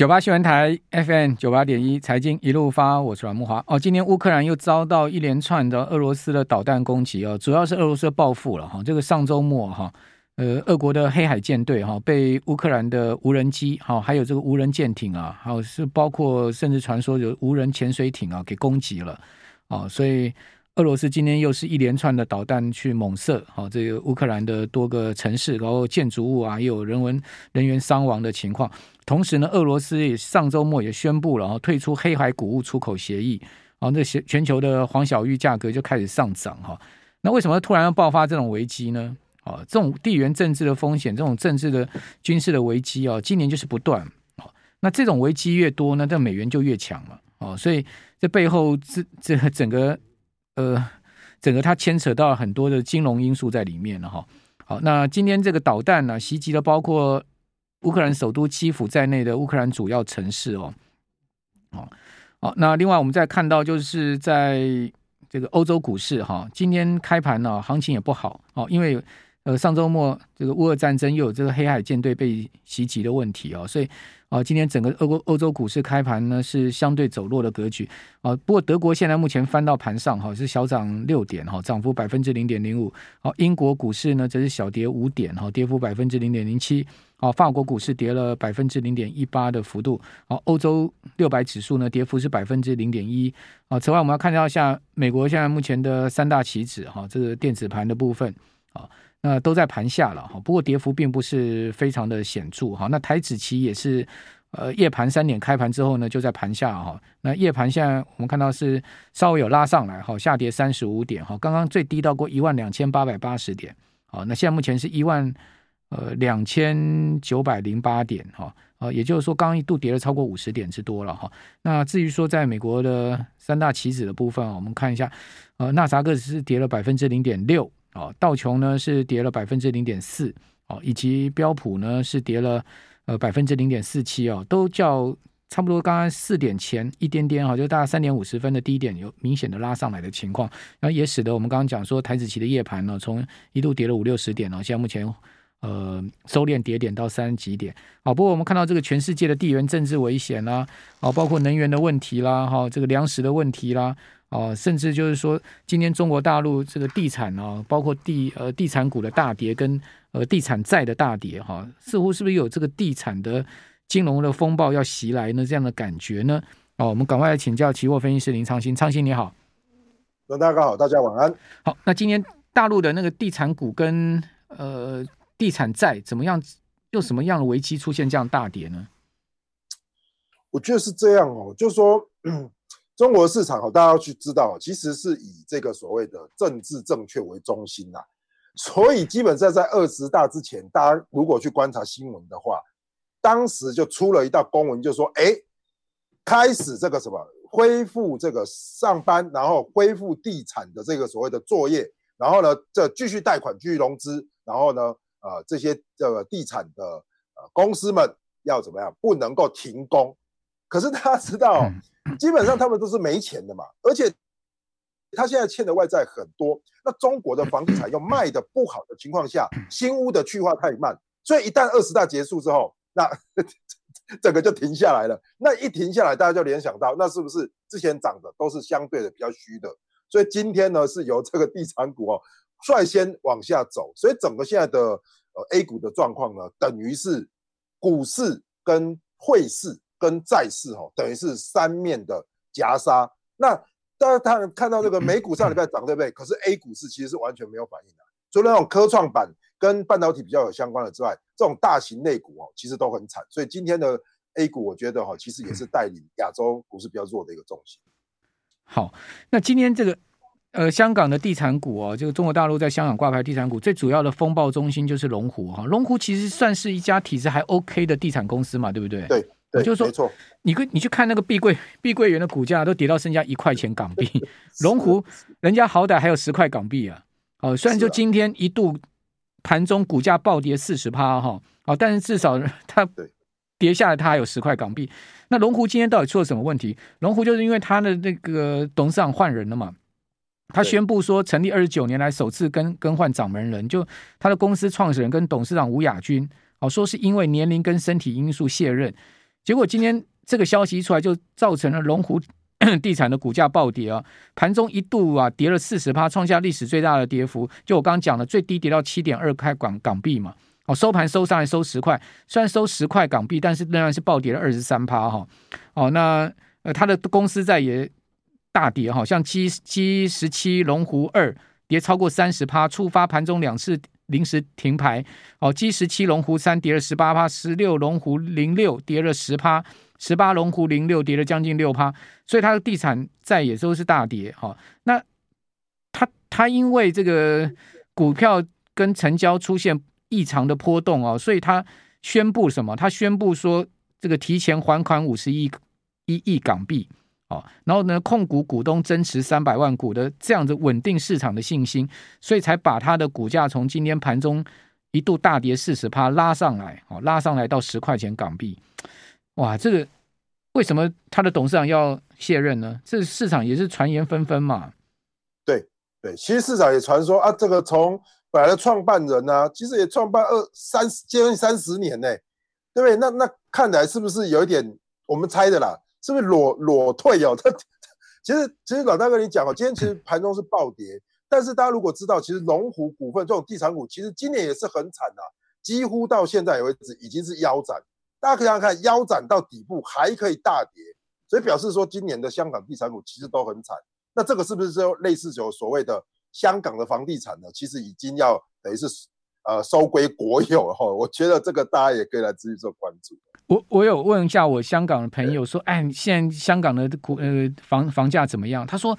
九八新闻台 FM 九八点一财经一路发，我是阮慕华。哦，今天乌克兰又遭到一连串的俄罗斯的导弹攻击哦，主要是俄罗斯报复了哈。这个上周末哈，呃，俄国的黑海舰队哈被乌克兰的无人机哈，还有这个无人舰艇啊，还有是包括甚至传说有无人潜水艇啊给攻击了啊，所以。俄罗斯今天又是一连串的导弹去猛射，好，这个乌克兰的多个城市，然后建筑物啊，也有人文人员伤亡的情况。同时呢，俄罗斯也上周末也宣布了，然后退出黑海谷物出口协议，啊，那些全球的黄小玉价格就开始上涨哈。那为什么突然要爆发这种危机呢？啊，这种地缘政治的风险，这种政治的军事的危机啊，今年就是不断。那这种危机越多呢，这美元就越强了。哦，所以这背后这这整个。呃，整个它牵扯到很多的金融因素在里面了哈。好，那今天这个导弹呢，袭击了包括乌克兰首都基辅在内的乌克兰主要城市哦。好，好，那另外我们再看到，就是在这个欧洲股市哈，今天开盘呢，行情也不好哦，因为呃上周末这个乌俄战争又有这个黑海舰队被袭击的问题哦，所以。啊，今天整个欧欧欧洲股市开盘呢是相对走弱的格局啊。不过德国现在目前翻到盘上哈，是小涨六点哈，涨幅百分之零点零五。好，英国股市呢则是小跌五点哈，跌幅百分之零点零七。好，法国股市跌了百分之零点一八的幅度。好，欧洲六百指数呢跌幅是百分之零点一。啊，此外我们要看到像美国现在目前的三大期指哈，这个电子盘的部分啊。那都在盘下了哈，不过跌幅并不是非常的显著哈。那台指期也是，呃，夜盘三点开盘之后呢，就在盘下哈。那夜盘现在我们看到是稍微有拉上来哈，下跌三十五点哈，刚刚最低到过一万两千八百八十点，好，那现在目前是一万呃两千九百零八点哈，啊，也就是说刚刚一度跌了超过五十点之多了哈。那至于说在美国的三大期指的部分，我们看一下，呃，纳萨克是跌了百分之零点六。哦，道琼呢是跌了百分之零点四，哦，以及标普呢是跌了呃百分之零点四七哦，都较差不多刚刚四点前一点点哈，就大概三点五十分的低点有明显的拉上来的情况，那也使得我们刚刚讲说台指期的夜盘呢，从一度跌了五六十点哦，现在目前呃收敛跌点到三十几点，好，不过我们看到这个全世界的地缘政治危险啦，啊，包括能源的问题啦，哈，这个粮食的问题啦。哦，甚至就是说，今天中国大陆这个地产啊，包括地呃地产股的大跌，跟呃地产债的大跌，哈，似乎是不是有这个地产的金融的风暴要袭来呢？这样的感觉呢？哦，我们赶快来请教期货分析师林昌兴，昌兴你好，大家好，大家晚安。好，那今天大陆的那个地产股跟呃地产债怎么样？又什么样的危机出现这样大跌呢？我觉得是这样哦，就是说。中国市场大家要去知道，其实是以这个所谓的政治正确为中心呐，所以基本上在二十大之前，大家如果去观察新闻的话，当时就出了一道公文，就说，哎，开始这个什么恢复这个上班，然后恢复地产的这个所谓的作业，然后呢，这继续贷款、继续融资，然后呢，呃，这些这个地产的呃公司们要怎么样，不能够停工。可是大家知道。基本上他们都是没钱的嘛，而且他现在欠的外债很多。那中国的房地产又卖的不好的情况下，新屋的去化太慢，所以一旦二十大结束之后，那 整个就停下来了。那一停下来，大家就联想到，那是不是之前涨的都是相对的比较虚的？所以今天呢，是由这个地产股哦率先往下走。所以整个现在的呃 A 股的状况呢，等于是股市跟汇市。跟债市哈，等于是三面的夹杀。那大家他看到这个 美股上礼拜涨，对不对？可是 A 股市其实是完全没有反应的，除了那种科创板跟半导体比较有相关的之外，这种大型类股哦，其实都很惨。所以今天的 A 股，我觉得哈，其实也是带领亚洲股市比较弱的一个重心。好，那今天这个呃，香港的地产股哦，这个中国大陆在香港挂牌地产股最主要的风暴中心就是龙湖哈。龙湖其实算是一家体质还 OK 的地产公司嘛，对不对？对。对，就是说，你跟，你你去看那个碧桂碧桂园的股价都跌到剩下一块钱港币，龙湖人家好歹还有十块港币啊。哦，虽然就今天一度盘中股价暴跌四十趴哈，哦，但是至少它跌下来，它还有十块港币。那龙湖今天到底出了什么问题？龙湖就是因为它的那个董事长换人了嘛，他宣布说成立二十九年来首次更更换掌门人，就他的公司创始人跟董事长吴亚军，哦，说是因为年龄跟身体因素卸任。结结果今天这个消息一出来，就造成了龙湖 地产的股价暴跌啊，盘中一度啊跌了四十趴，创下历史最大的跌幅。就我刚刚讲的，最低跌到七点二块港港币嘛。哦，收盘收上来收十块，虽然收十块港币，但是仍然是暴跌了二十三趴哈。哦，那呃，他的公司在也大跌哈，像 G G 十七龙湖二跌超过三十趴，触发盘中两次临时停牌。哦，G 十七龙湖三跌了十八趴，十六龙湖零六跌了十趴。十八龙湖零六跌了将近六趴，所以它的地产债也都是大跌哈。那它它因为这个股票跟成交出现异常的波动哦，所以它宣布什么？它宣布说这个提前还款五十亿一亿港币哦，然后呢，控股股东增持三百万股的这样子稳定市场的信心，所以才把它的股价从今天盘中一度大跌四十趴拉上来哦，拉上来到十块钱港币。哇，这个为什么他的董事长要卸任呢？这市场也是传言纷纷嘛。对对，其实市场也传说啊，这个从本来的创办人呢、啊，其实也创办二三十接近三十年呢，对不对？那那看来是不是有一点我们猜的啦？是不是裸裸退哦？他其实其实老大跟你讲哦，今天其实盘中是暴跌，但是大家如果知道，其实龙湖股份这种地产股，其实今年也是很惨的、啊，几乎到现在为止已经是腰斩。大家可以想想看，腰斩到底部还可以大跌，所以表示说今年的香港地产股其实都很惨。那这个是不是就类似有所谓的香港的房地产呢？其实已经要等于是呃收归国有哈。我觉得这个大家也可以来继续做关注。我我有问一下我香港的朋友说，哎，现在香港的股呃房房价怎么样？他说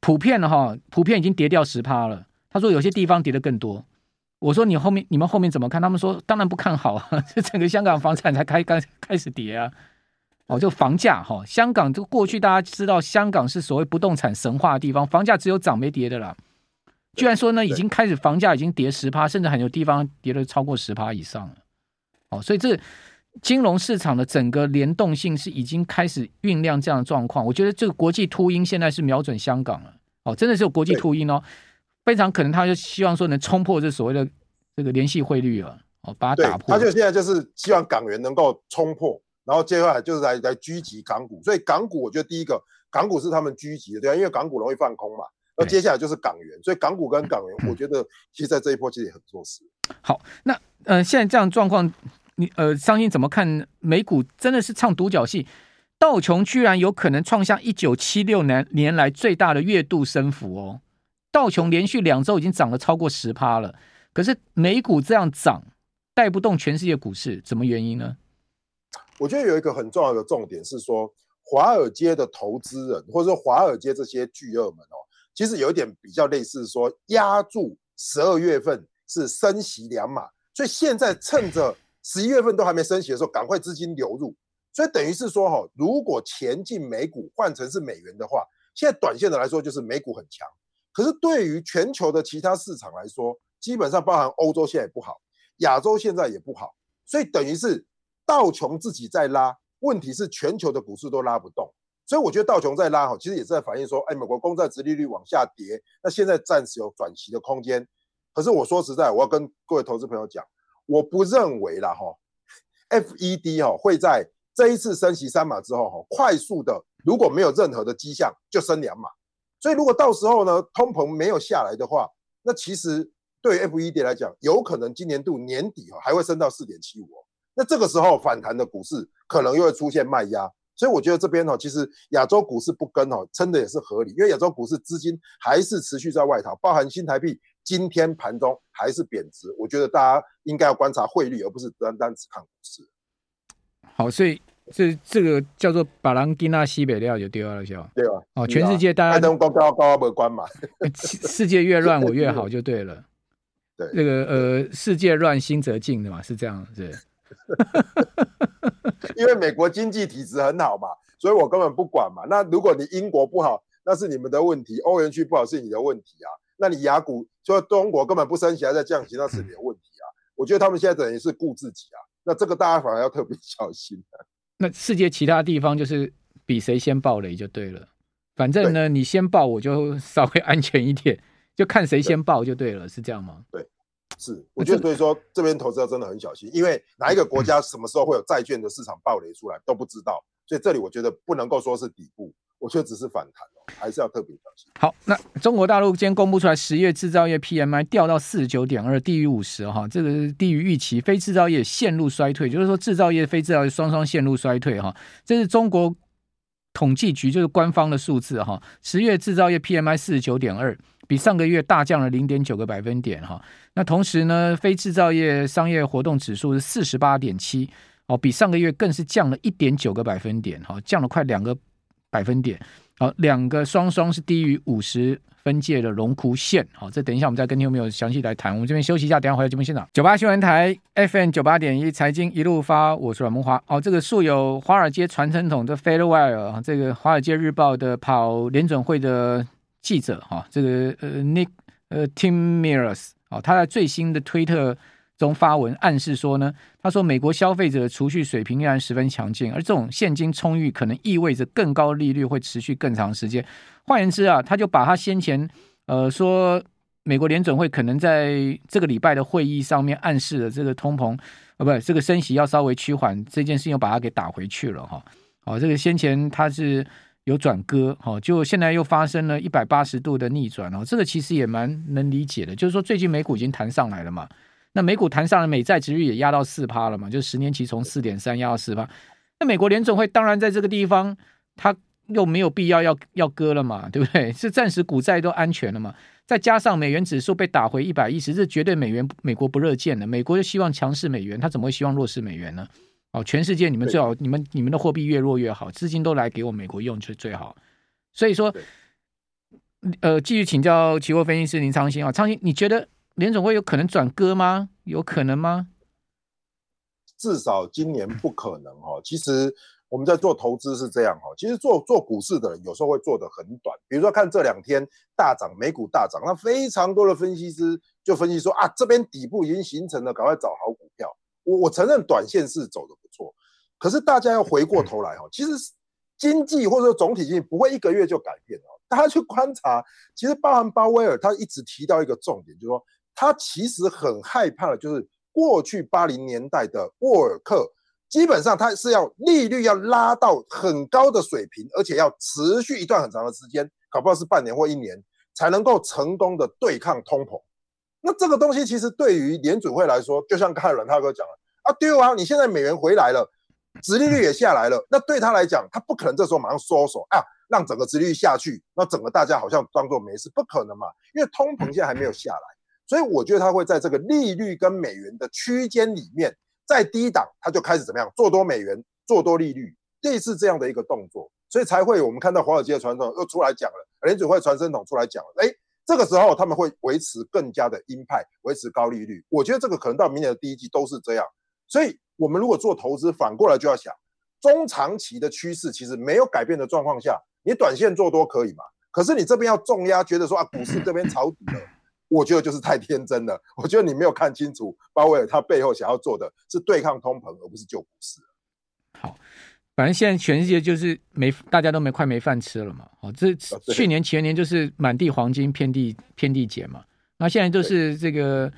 普遍的哈，普遍已经跌掉十趴了。他说有些地方跌的更多。我说你后面你们后面怎么看？他们说当然不看好啊，这整个香港房产才开刚开始跌啊！哦，就房价哈，香港这个过去大家知道，香港是所谓不动产神话的地方，房价只有涨没跌的啦。居然说呢，已经开始房价已经跌十趴，甚至很多地方跌了超过十趴以上了。哦，所以这金融市场的整个联动性是已经开始酝酿这样的状况。我觉得这个国际秃鹰现在是瞄准香港了。哦，真的是有国际秃鹰哦。非常可能，他就希望说能冲破这所谓的这个联系汇率了，哦，把它打破。他就现在就是希望港元能够冲破，然后接下来就是来来狙击港股。所以港股，我觉得第一个港股是他们狙击的，对啊，因为港股容易放空嘛。那接下来就是港元，所以港股跟港元，我觉得其实在这一波其实也很弱势。好，那呃，现在这样状况，你呃，商心怎么看？美股真的是唱独角戏，道琼居然有可能创下一九七六年年来最大的月度升幅哦。道琼连续两周已经涨了超过十趴了，可是美股这样涨带不动全世界股市，什么原因呢？我觉得有一个很重要的重点是说，华尔街的投资人或者说华尔街这些巨鳄们哦，其实有一点比较类似说，压住十二月份是升息两码，所以现在趁着十一月份都还没升息的时候，赶快资金流入，所以等于是说哈，如果前进美股换成是美元的话，现在短线的来说就是美股很强。可是对于全球的其他市场来说，基本上包含欧洲现在也不好，亚洲现在也不好，所以等于是道琼自己在拉，问题是全球的股市都拉不动，所以我觉得道琼在拉哈，其实也是在反映说，哎，美国公债殖利率往下跌，那现在暂时有转息的空间。可是我说实在，我要跟各位投资朋友讲，我不认为啦哈，FED 哈会在这一次升息三码之后哈，快速的如果没有任何的迹象就升两码。所以，如果到时候呢，通膨没有下来的话，那其实对于 FED 来讲，有可能今年度年底哈还会升到四点七五。那这个时候反弹的股市可能又会出现卖压。所以我觉得这边哈，其实亚洲股市不跟哦，撑的也是合理，因为亚洲股市资金还是持续在外逃，包含新台币今天盘中还是贬值。我觉得大家应该要观察汇率，而不是单单只看股市。好，所以。这这个叫做把人给那西北料就丢了，是吧？对吧？哦，全世界大家都高高高没关嘛。世界越乱我越好 就对了。对，那个呃，世界乱心则静的嘛，是这样子。因为美国经济体质很好嘛，所以我根本不管嘛。那如果你英国不好，那是你们的问题；欧元区不好是你的问题啊。那你雅股说中国根本不升息还在降息，那是你的问题啊。我觉得他们现在等于是顾自己啊。那这个大家反而要特别小心。那世界其他地方就是比谁先爆雷就对了，反正呢，你先爆我就稍微安全一点，就看谁先爆就对了，是这样吗？对，是，我觉得所以说这边投资要真的很小心，因为哪一个国家什么时候会有债券的市场暴雷出来都不知道，所以这里我觉得不能够说是底部，我觉得只是反弹哦，还是要特别小心。好，那中国大陆今天公布出来十月制造业 PMI 掉到四十九点二，低于五十哈，这个低于预期，非制造业陷入衰退，就是说制造业、非制造业双双陷入衰退哈，这是中国统计局就是官方的数字哈，十月制造业 PMI 四十九点二。比上个月大降了零点九个百分点哈，那同时呢，非制造业商业活动指数是四十八点七哦，比上个月更是降了一点九个百分点哈，降了快两个百分点，好，两个双双是低于五十分界的荣枯线，好，这等一下我们再跟听众朋友详细来谈，我们这边休息一下，等下回到节目现场，九八新闻台 FM 九八点一财经一路发，我是阮慕驊。哦，这个素有华尔街传声筒的 Fedwire 这个华尔街日报的跑联准会的。记者哈，这个呃，Nick 呃，Timiraos 啊，他在最新的推特中发文暗示说呢，他说美国消费者的储蓄水平依然十分强劲，而这种现金充裕可能意味着更高利率会持续更长时间。换言之啊，他就把他先前呃说美国联准会可能在这个礼拜的会议上面暗示的这个通膨呃，不，这个升息要稍微趋缓这件事情，又把它给打回去了哈。哦，这个先前他是。有转鸽，哈，就现在又发生了一百八十度的逆转哦，这个其实也蛮能理解的，就是说最近美股已经弹上来了嘛，那美股弹上了，美债殖率也压到四趴了嘛，就十年期从四点三压到四趴，那美国联总会当然在这个地方，它又没有必要要要割了嘛，对不对？是暂时股债都安全了嘛，再加上美元指数被打回一百一十，这绝对美元美国不乐见的，美国就希望强势美元，他怎么会希望弱势美元呢？哦，全世界你们最好，你们你们的货币越弱越好，资金都来给我美国用就最好。所以说，呃，继续请教期货分析师林昌兴啊，昌兴，你觉得联总会有可能转割吗？有可能吗？至少今年不可能哈。其实我们在做投资是这样哈，其实做做股市的人有时候会做得很短，比如说看这两天大涨，美股大涨，那非常多的分析师就分析说啊，这边底部已经形成了，赶快找好股票。我我承认短线是走的不错，可是大家要回过头来哈，其实经济或者说总体经济不会一个月就改变哦。大家去观察，其实包含鲍威尔他一直提到一个重点，就是说他其实很害怕的就是过去八零年代的沃尔克，基本上他是要利率要拉到很高的水平，而且要持续一段很长的时间，搞不好是半年或一年，才能够成功的对抗通膨。那这个东西其实对于联准会来说，就像刚才阮大哥讲了啊，对啊，你现在美元回来了，殖利率也下来了，那对他来讲，他不可能这时候马上收手啊，让整个殖利率下去，那整个大家好像当做没事，不可能嘛，因为通膨现在还没有下来，所以我觉得他会在这个利率跟美元的区间里面，在低档他就开始怎么样做多美元，做多利率，类似这样的一个动作，所以才会我们看到华尔街的传统又出来讲了，联准会传声筒出来讲了，哎。这个时候他们会维持更加的鹰派，维持高利率。我觉得这个可能到明年的第一季都是这样。所以，我们如果做投资，反过来就要想，中长期的趋势其实没有改变的状况下，你短线做多可以嘛？可是你这边要重压，觉得说啊，股市这边抄底了，我觉得就是太天真了。我觉得你没有看清楚鲍威尔他背后想要做的是对抗通膨，而不是救股市。好。反正现在全世界就是没大家都没快没饭吃了嘛，哦，这去年前年就是满地黄金遍地遍地捡嘛，那现在就是这个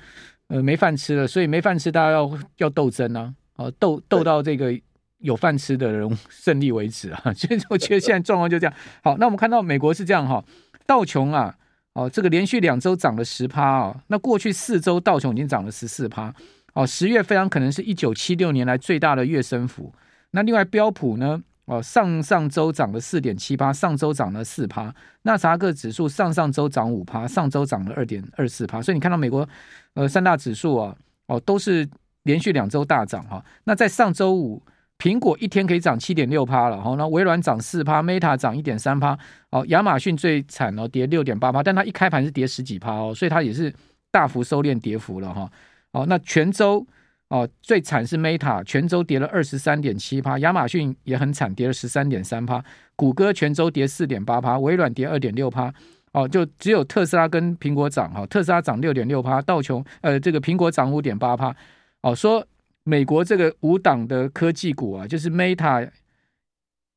呃没饭吃了，所以没饭吃大家要要斗争啊，哦斗斗到这个有饭吃的人胜利为止啊，所以我觉得现在状况就这样。好，那我们看到美国是这样哈，道琼啊，哦这个连续两周涨了十趴啊，那过去四周道琼已经涨了十四趴，哦十月非常可能是一九七六年来最大的月升幅。那另外标普呢？哦，上上周涨了四点七趴，上周涨了四趴。纳斯达克指数上上周涨五趴，上周涨了二点二四趴。所以你看到美国呃三大指数啊，哦都是连续两周大涨哈。那在上周五，苹果一天可以涨七点六趴了哈。那微软涨四趴，Meta 涨一点三趴。哦，亚马逊最惨哦，跌六点八趴，但它一开盘是跌十几趴哦，所以它也是大幅收敛跌幅了哈。哦，那全周。哦，最惨是 Meta 全周跌了二十三点七趴，亚马逊也很惨，跌了十三点三趴，谷歌全周跌四点八趴，微软跌二点六趴。哦，就只有特斯拉跟苹果涨哈，特斯拉涨六点六趴，道琼呃这个苹果涨五点八趴。哦，说美国这个五档的科技股啊，就是 Meta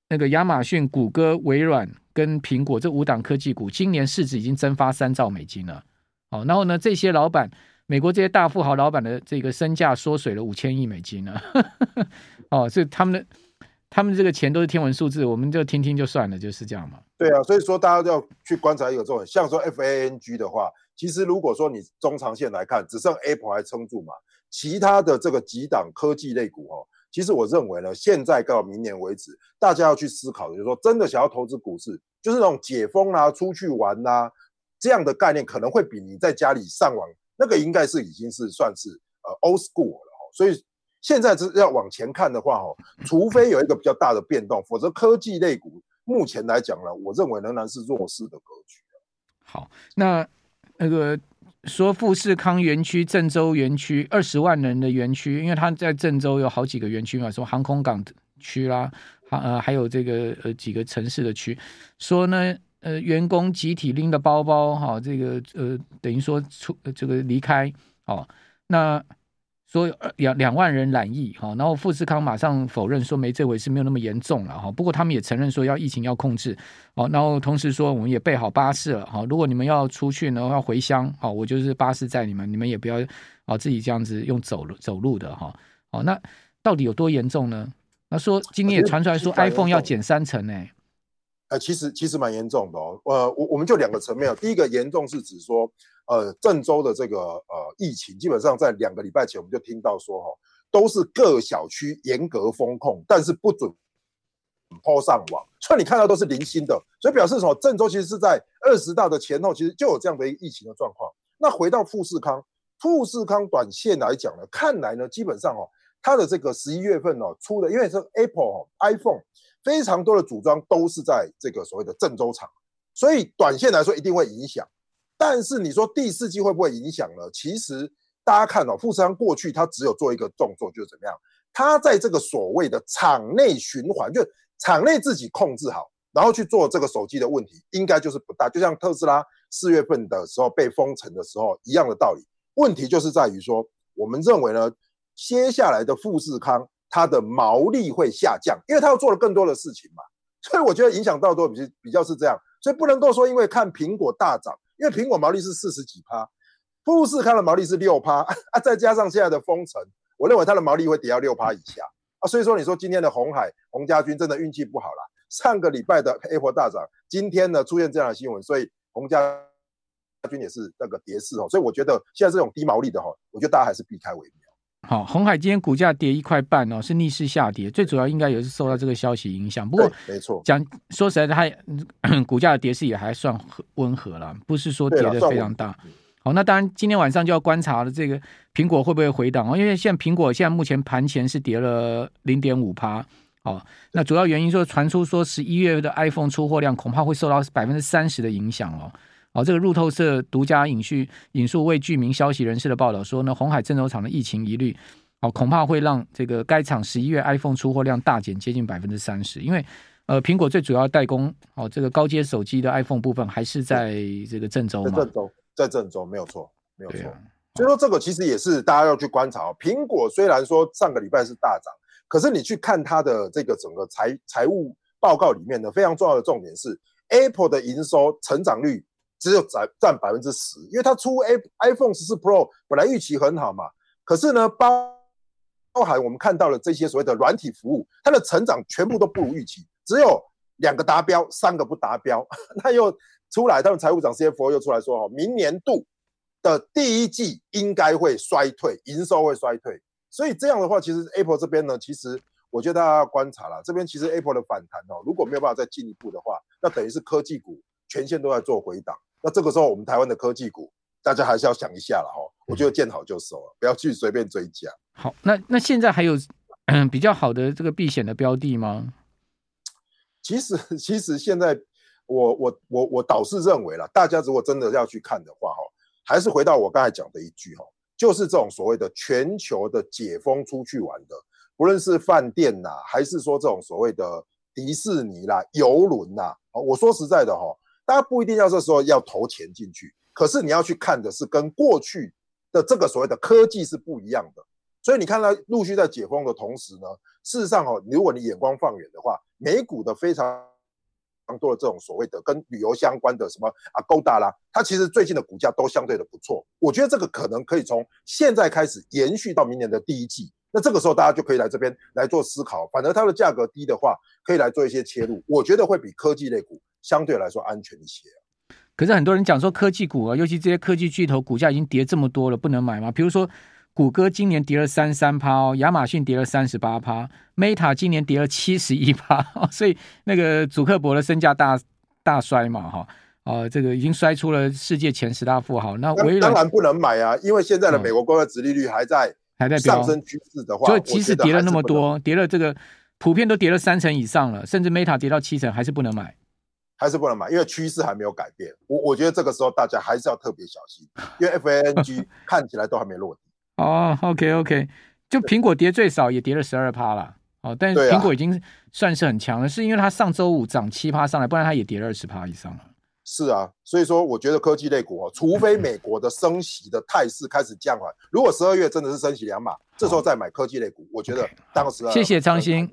那个亚马逊、谷歌、微软跟苹果这五档科技股，今年市值已经蒸发三兆美金了。哦，然后呢，这些老板。美国这些大富豪老板的这个身价缩水了五千亿美金呢。哦，所以他们的他们这个钱都是天文数字，我们就听听就算了，就是这样嘛。对啊，所以说大家要去观察一个重点，像说 FANG 的话，其实如果说你中长线来看，只剩 Apple 还撑住嘛，其他的这个几档科技类股哦，其实我认为呢，现在到明年为止，大家要去思考的就是说，真的想要投资股市，就是那种解封啊、出去玩呐、啊、这样的概念，可能会比你在家里上网那个应该是已经是算是呃 old school 了哦。所以现在是要往前看的话哦，除非有一个比较大的变动，否则科技类股。目前来讲呢，我认为仍然是弱势的格局。好，那那个说富士康园区、郑州园区二十万人的园区，因为他在郑州有好几个园区嘛，什么航空港区啦，呃还有这个呃几个城市的区，说呢呃员工集体拎着包包哈，这个呃等于说出这个离开哦，那。说两两万人染疫哈，然后富士康马上否认说没这回事，没有那么严重了哈。不过他们也承认说要疫情要控制哦，然后同时说我们也备好巴士了哈。如果你们要出去呢，要回乡好，我就是巴士载你们，你们也不要啊自己这样子用走路走路的哈。哦，那到底有多严重呢？那说今天也传出来说 iPhone 要减三成呢。呃，其实其实蛮严重的哦。呃，我我们就两个层面，第一个严重是指说。呃，郑州的这个呃疫情，基本上在两个礼拜前我们就听到说，哈，都是各小区严格封控，但是不准 PO 上网，所以你看到都是零星的，所以表示什么？郑州其实是在二十大的前后，其实就有这样的一个疫情的状况。那回到富士康，富士康短线来讲呢，看来呢，基本上哦，它的这个十一月份哦出的，因为是 Apple 哦 iPhone 非常多的组装都是在这个所谓的郑州厂，所以短线来说一定会影响。但是你说第四季会不会影响呢？其实大家看哦，富士康过去它只有做一个动作，就是怎么样？它在这个所谓的厂内循环，就厂内自己控制好，然后去做这个手机的问题，应该就是不大。就像特斯拉四月份的时候被封城的时候一样的道理。问题就是在于说，我们认为呢，接下来的富士康它的毛利会下降，因为它要做了更多的事情嘛。所以我觉得影响到都比比较是这样，所以不能够说因为看苹果大涨。因为苹果毛利是四十几趴，富士康的毛利是六趴 啊，再加上现在的封城，我认为它的毛利会跌到六趴以下啊。所以说，你说今天的红海、洪家军真的运气不好了。上个礼拜的 Apple 大涨，今天呢出现这样的新闻，所以洪家军也是那个跌势哦。所以我觉得现在这种低毛利的哈，我觉得大家还是避开为妙。好，红海今天股价跌一块半哦，是逆势下跌，最主要应该也是受到这个消息影响。不过，没错，讲说实在的，它 股价的跌势也还算温和了，不是说跌得非常大。好，那当然今天晚上就要观察了，这个苹果会不会回档哦？因为现在苹果现在目前盘前是跌了零点五趴。哦，那主要原因说传出说十一月的 iPhone 出货量恐怕会受到百分之三十的影响哦。哦，这个路透社独家引述引述未具名消息人士的报道说呢，鸿海郑州厂的疫情疑虑，哦，恐怕会让这个该厂十一月 iPhone 出货量大减接近百分之三十，因为呃，苹果最主要代工哦，这个高阶手机的 iPhone 部分还是在这个郑州嘛，在郑州，在郑州没有错，没有错。啊、所以说这个其实也是大家要去观察。苹果虽然说上个礼拜是大涨，可是你去看它的这个整个财财务报告里面呢，非常重要的重点是 Apple 的营收成长率。只有占占百分之十，因为它出 A iPhone 十四 Pro 本来预期很好嘛，可是呢，包包含我们看到了这些所谓的软体服务，它的成长全部都不如预期，只有两个达标，三个不达标。那又出来，他们财务长 CFO 又出来说，哈，明年度的第一季应该会衰退，营收会衰退。所以这样的话，其实 Apple 这边呢，其实我觉得大家要观察了，这边其实 Apple 的反弹哦，如果没有办法再进一步的话，那等于是科技股全线都在做回档。那这个时候，我们台湾的科技股，大家还是要想一下了哈。我觉得见好就收了，不要去随便追加。好，那那现在还有嗯比较好的这个避险的标的吗？其实，其实现在我我我我倒是认为啦，大家如果真的要去看的话哈，还是回到我刚才讲的一句哈，就是这种所谓的全球的解封出去玩的，不论是饭店呐，还是说这种所谓的迪士尼啦、游轮呐，我说实在的哈。大家不一定要这时候要投钱进去，可是你要去看的是跟过去的这个所谓的科技是不一样的。所以你看它陆续在解封的同时呢，事实上哦，如果你眼光放远的话，美股的非常常多的这种所谓的跟旅游相关的什么啊，Agoda 啦，它其实最近的股价都相对的不错。我觉得这个可能可以从现在开始延续到明年的第一季。那这个时候大家就可以来这边来做思考，反而它的价格低的话，可以来做一些切入，我觉得会比科技类股相对来说安全一些。可是很多人讲说科技股啊，尤其这些科技巨头股价已经跌这么多了，不能买吗？比如说谷歌今年跌了三三趴哦，亚马逊跌了三十八趴，Meta 今年跌了七十一趴，所以那个祖克伯的身价大大衰嘛，哈，哦，这个已经摔出了世界前十大富豪。那当然不能买啊，因为现在的美国公债殖利率还在。还在上升趋势的话，所以即使跌了那么多，跌了这个普遍都跌了三成以上了，甚至 Meta 跌到七成，还是不能买，还是不能买，因为趋势还没有改变。我我觉得这个时候大家还是要特别小心，因为 FANG 看起来都还没落地。哦，OK OK，就苹果跌最少也跌了十二趴了，哦，但是苹果已经算是很强了，是因为它上周五涨七趴上来，不然它也跌了二十趴以上了。是啊，所以说我觉得科技类股哦，除非美国的升息的态势开始降缓，如果十二月真的是升息两码，这时候再买科技类股，我觉得当时。谢谢张欣。